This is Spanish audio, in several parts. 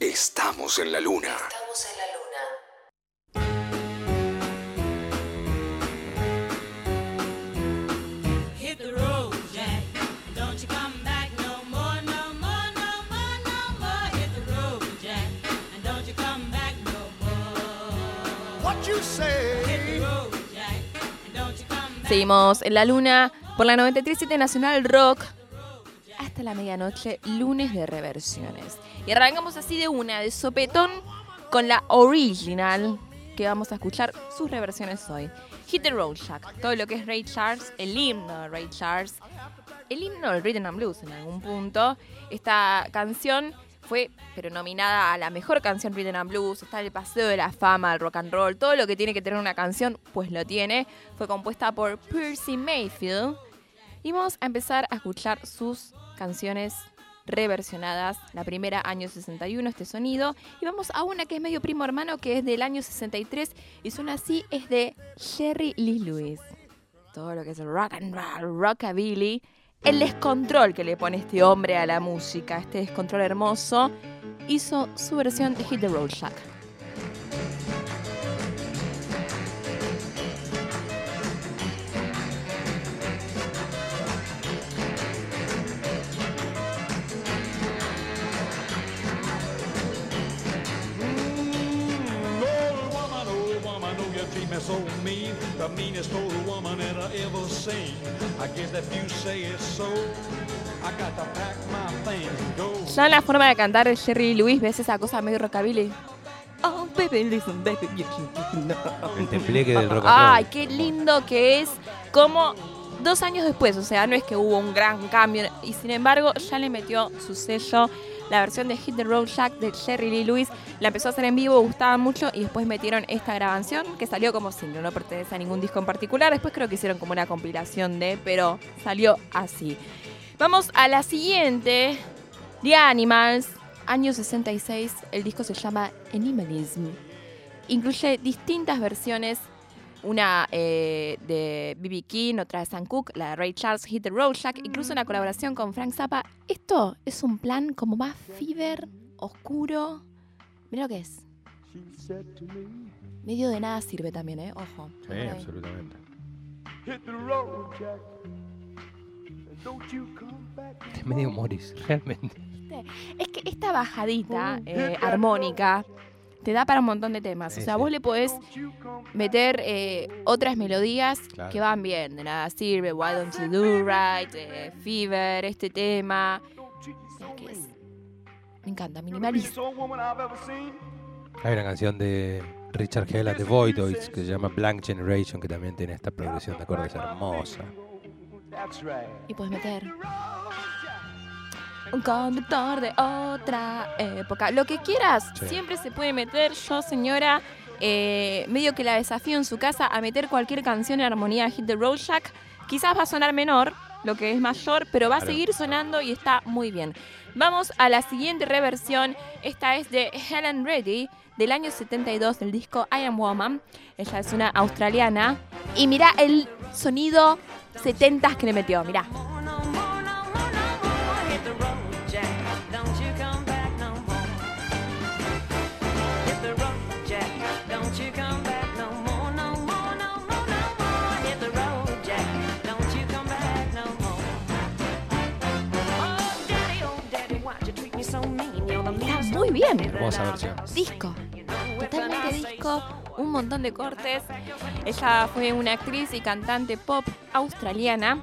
Estamos en la luna. Estamos en la luna. Hit the road, Jack. Don't you come back no more, no more, no more, no more. Hit the road, Jack. And don't you come back no more. What you Hit say? the road, Jack. And don't you come back. Seguimos en la luna por la 93.7 Nacional Rock hasta la medianoche, lunes de reversiones. Y arrancamos así de una, de sopetón, con la original, que vamos a escuchar sus reversiones hoy. Hit the Road Jack, todo lo que es Ray Charles, el himno de Ray Charles, el himno del Rhythm and Blues en algún punto. Esta canción fue, pero nominada a la mejor canción Rhythm and Blues, está el Paseo de la Fama, el rock and roll, todo lo que tiene que tener una canción, pues lo tiene. Fue compuesta por Percy Mayfield. Y vamos a empezar a escuchar sus canciones reversionadas. La primera, año 61, este sonido. Y vamos a una que es medio primo hermano, que es del año 63 y suena así, es de Jerry Lee Lewis. Todo lo que es rock and roll, rockabilly. El descontrol que le pone este hombre a la música, este descontrol hermoso, hizo su versión de Hit the Road Jack. The meanest old woman that I ever seen. I guess if you say it's so, I got to pack my things and go. Ya en la forma de cantar de Jerry Lewis, ves esa cosa medio rockabilly. Oh, baby, listen, baby, you know. El tembleque del rock. Ay, qué lindo que es. Como dos años después, o sea, no es que hubo un gran cambio. Y sin embargo, ya le metió su sello. La versión de Hit the Road Jack de Jerry Lee Lewis la empezó a hacer en vivo, gustaba mucho. Y después metieron esta grabación que salió como single, no pertenece a ningún disco en particular. Después creo que hicieron como una compilación de, pero salió así. Vamos a la siguiente. The Animals, año 66. El disco se llama Animalism. Incluye distintas versiones. Una eh, de B.B. King, otra de Sam Cooke, la de Ray Charles, Hit the Road Jack, incluso una colaboración con Frank Zappa. Esto es un plan como más fever, oscuro. Mira lo que es. Medio de nada sirve también, ¿eh? Ojo. Sí, absolutamente. Hit the road, Jack. And don't you come back. Es medio Morris, realmente. ¿Viste? Es que esta bajadita eh, armónica te da para un montón de temas. O sea, vos le podés meter eh, otras melodías Claro. que van bien. De nada sirve, Why Don't You Do Right, eh, Fever, este tema. Qué es. Me encanta, minimalista. Hay una canción de Richard Hell and the Voidoids que se llama Blank Generation que también tiene esta progresión de acordes hermosa. Y puedes meter un conductor de otra época. Lo que quieras, Sí. siempre se puede meter. Yo, señora, eh, medio que la desafío en su casa a meter cualquier canción en armonía de Hit the Road Jack. Quizás va a sonar menor, lo que es mayor, pero va a seguir sonando y está muy bien. Vamos a la siguiente reversión. Esta es de Helen Reddy del año 72 del disco I Am Woman. Ella es una australiana. Y mira el sonido 70s que le metió. Mira. Bien. Hermosa versión. Disco. Totalmente disco. Un montón de cortes. Ella fue una actriz y cantante pop australiana.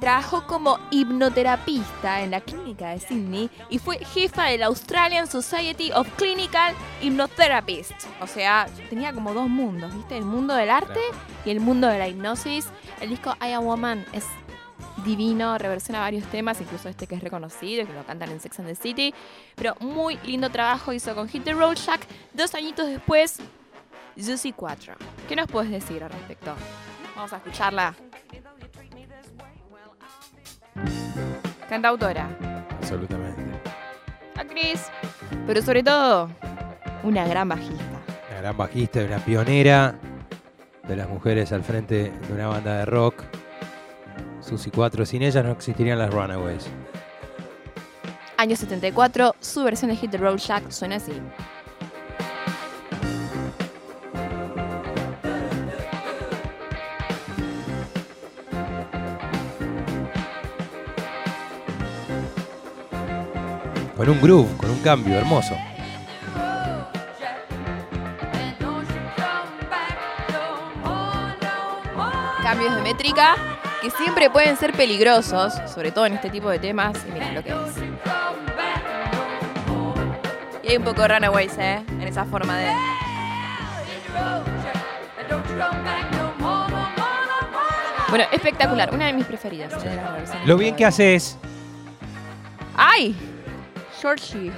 Trabajó como hipnoterapista en la clínica de Sydney y fue jefa de la Australian Society of Clinical Hypnotherapists. O sea, tenía como dos mundos, ¿viste? El mundo del arte y el mundo de la hipnosis. El disco I Am Woman es divino, reversiona varios temas, incluso este que es reconocido, que lo cantan en Sex and the City. Pero muy lindo trabajo hizo con Hit the Road Jack. Dos añitos después, Juicy 4. ¿Qué nos puedes decir al respecto? Vamos a escucharla. Cantautora, Absolutamente. actriz, pero sobre todo, una gran bajista. Una gran bajista y una pionera de las mujeres al frente de una banda de rock. Susi 4, sin ellas no existirían las Runaways. Año 74, su versión de Hit the Road Jack suena así. Con un groove, con un cambio hermoso. Cambios de métrica que siempre pueden ser peligrosos, sobre todo en este tipo de temas. Y miren lo que es. Y hay un poco de Runaways, ¿eh? En esa forma de. Bueno, espectacular. Una de mis preferidas. Lo bien que haces. ¡Ay! Georgie.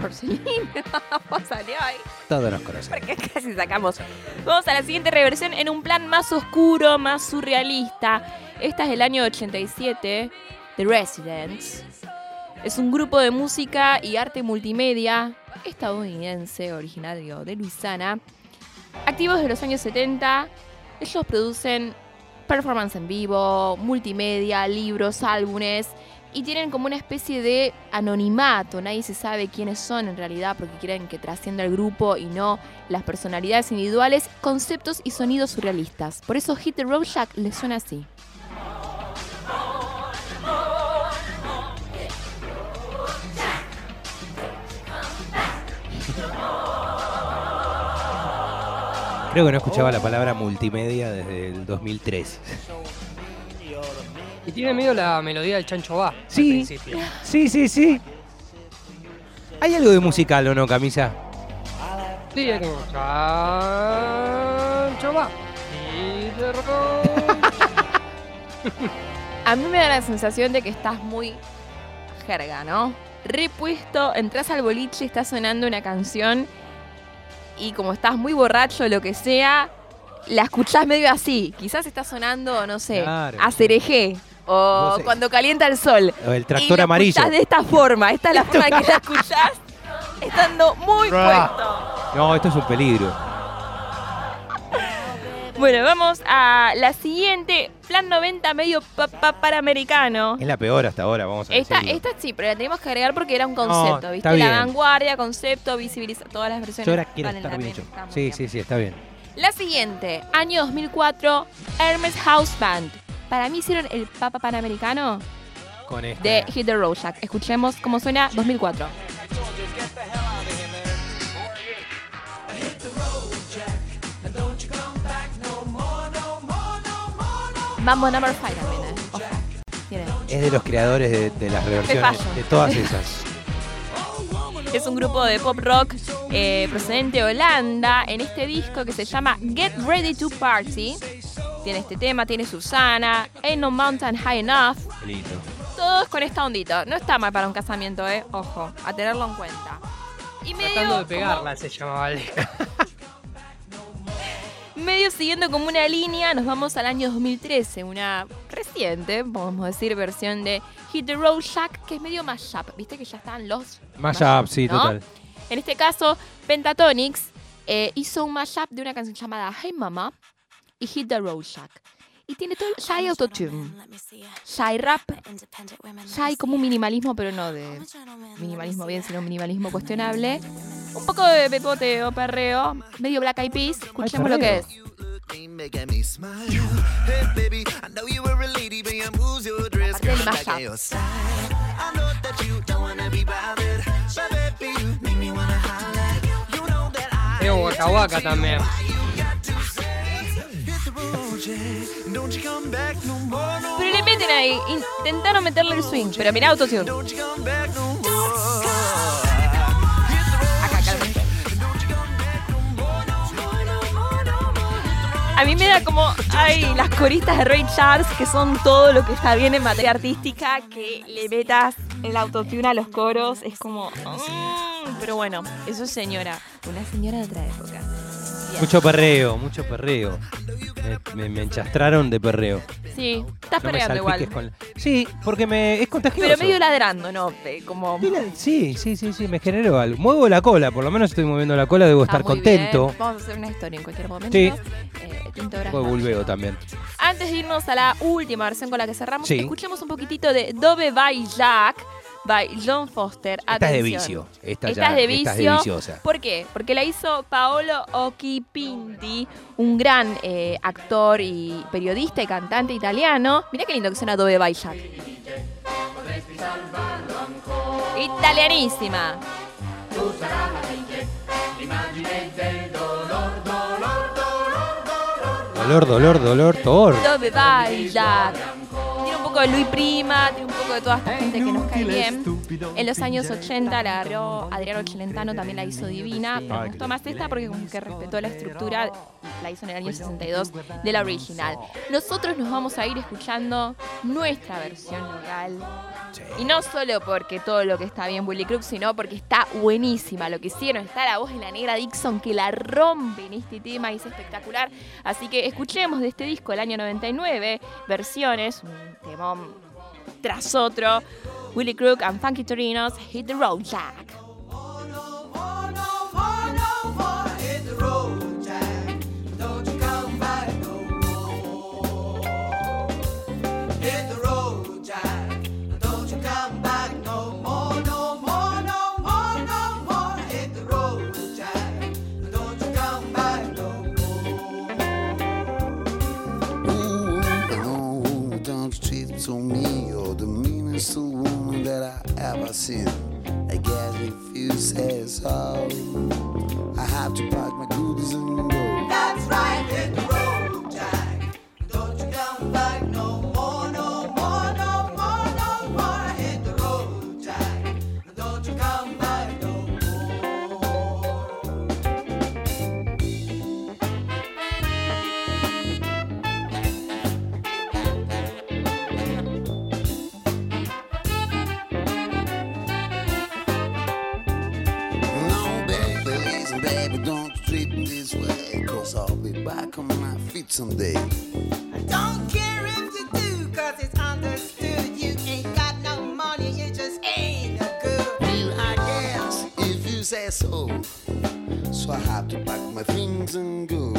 Porcelina. Salió ahí. Todos nos conocemos. Porque casi sacamos. Vamos a la siguiente reversión en un plan más oscuro, más surrealista. Esta es del año 87, The Residents. Es un grupo de música y arte multimedia estadounidense, originario de Luisiana. Activos de los años 70, ellos producen performance en vivo, multimedia, libros, álbumes y tienen como una especie de anonimato. Nadie se sabe quiénes son en realidad porque quieren que trascienda el grupo y no las personalidades individuales, conceptos y sonidos surrealistas. Por eso Hit the Road Jack les suena así. Creo que no escuchaba la palabra multimedia desde el 2003. Y tiene medio la melodía del chancho va. Sí. Al principio. Sí, sí, sí. ¿Hay algo de musical o no, Camisa? Sí, como chancho va. Y de rock. A mí me da la sensación de que estás muy jerga, ¿no? Repuesto, entras al boliche, está sonando una canción y como estás muy borracho lo que sea, la escuchás medio así. Quizás está sonando, no sé, Claro. a cereje o No cuando calienta el sol. O el y tractor amarillo. escuchás de esta forma. Esta es la forma que la escuchás estando muy puesto. No, esto es un peligro. Bueno, vamos a la siguiente. Plan 90 medio pa- pa- panamericano. Es la peor hasta ahora, vamos a Esta, decirlo. esta sí, pero la tenemos que agregar porque era un concepto, No, ¿viste? está La bien. vanguardia, concepto, visibilizar todas las versiones. Yo ahora quiero estar la bien pena, hecho. está muy Sí, bien. sí, sí, está bien. La siguiente, año 2004, Hermes House Band. Para mí hicieron el Papa Panamericano Con este. de Hit the Road Jack. Escuchemos cómo suena 2004. Mambo number 5 también, ¿eh? Ojo. Tiene. Es de los creadores de, de las reversiones, de todas esas. Es un grupo de pop rock eh, procedente de Holanda en este disco que se llama Get Ready to Party. Tiene este tema, tiene Susana, Ain't No Mountain High Enough. Lindo. Todos con esta ondita. No está mal para un casamiento, ¿eh? Ojo, a tenerlo en cuenta. Y medio, Tratando de como- pegarla se llamaba medio siguiendo como una línea, nos vamos al año 2013, una reciente, podemos decir, versión de Hit the Road Jack, que es medio mashup. Viste que ya están los Mashup, sí, ¿no? total. En este caso, Pentatonix eh, hizo un mashup de una canción llamada Hey Mama y Hit the Road Jack. Y tiene todo, ya hay autotune, ya hay rap, ya hay como un minimalismo, pero no de minimalismo bien, sino un minimalismo cuestionable. Un poco de pepote o perreo, medio Black Eyed Peas. Escuchemos lo que es. Making me smile. Hey, baby, I know you were a lady, but I'm who's your dress, Aparte del girl, back mashup. at your side. I know that you don't wanna be bothered, but baby, you make me wanna holler. You know that I Medio Waka Waka también. Pero le meten ahí, intentaron meterle el swing, pero mirá autotune. A mí me da como, ay, las coristas de Ray Charles, que son todo lo que está bien en materia artística, que le metas el autotune a los coros, es como, mm, pero bueno, eso es señora, una señora de otra época. Mucho perreo, mucho perreo. Me, me- me enchastraron de perreo. Sí, estás No me peleando igual. salpiques con la- Sí, porque me es contagioso. Pero medio ladrando, ¿no? Eh, Como... Sí, Sí, sí, sí, me generó algo. Muevo la cola, por lo menos estoy moviendo la cola, debo estar contento. bien. Vamos a hacer una historia en cualquier momento. Sí. Eh, bulbeo también. Antes de irnos a la última versión con la que cerramos, Sí. escuchemos un poquitito de Dove by Jack, by John Foster. Esta es de vicio. Esta, Esta ya- es de esta es vicio. viciosa. ¿Por qué? Porque la hizo Paolo Occhipinti, un gran eh, actor y periodista y cantante italiano. Mira qué lindo que suena Dove Vai Jack. Italianísima. Dolor, dolor, dolor, tor. Dove vai Jack. Tiene un poco de Luis Prima, tiene un poco de toda esta gente que nos cae bien. En los años 80 la agarró Adriano Celentano, también la hizo divina. Pero me gustó más esta porque como que respetó la estructura la hizo en el año 62 de la original. Nosotros nos vamos a ir escuchando nuestra versión local. Y no solo porque todo lo que está bien Willy Crook, sino porque está buenísima. Lo que hicieron está la voz de la negra Dixon que la rompe en este tema y es espectacular. Así que escuchemos de este disco del año 99 versiones, un temón tras otro. Willy Crook and Funky Torinos, Hit the Road Jack. Way. I'll be back on my feet someday. I don't care if you do, cause it's understood. You ain't got no money, you just ain't no good. Well, I guess if you say so. So I have to pack my things and go.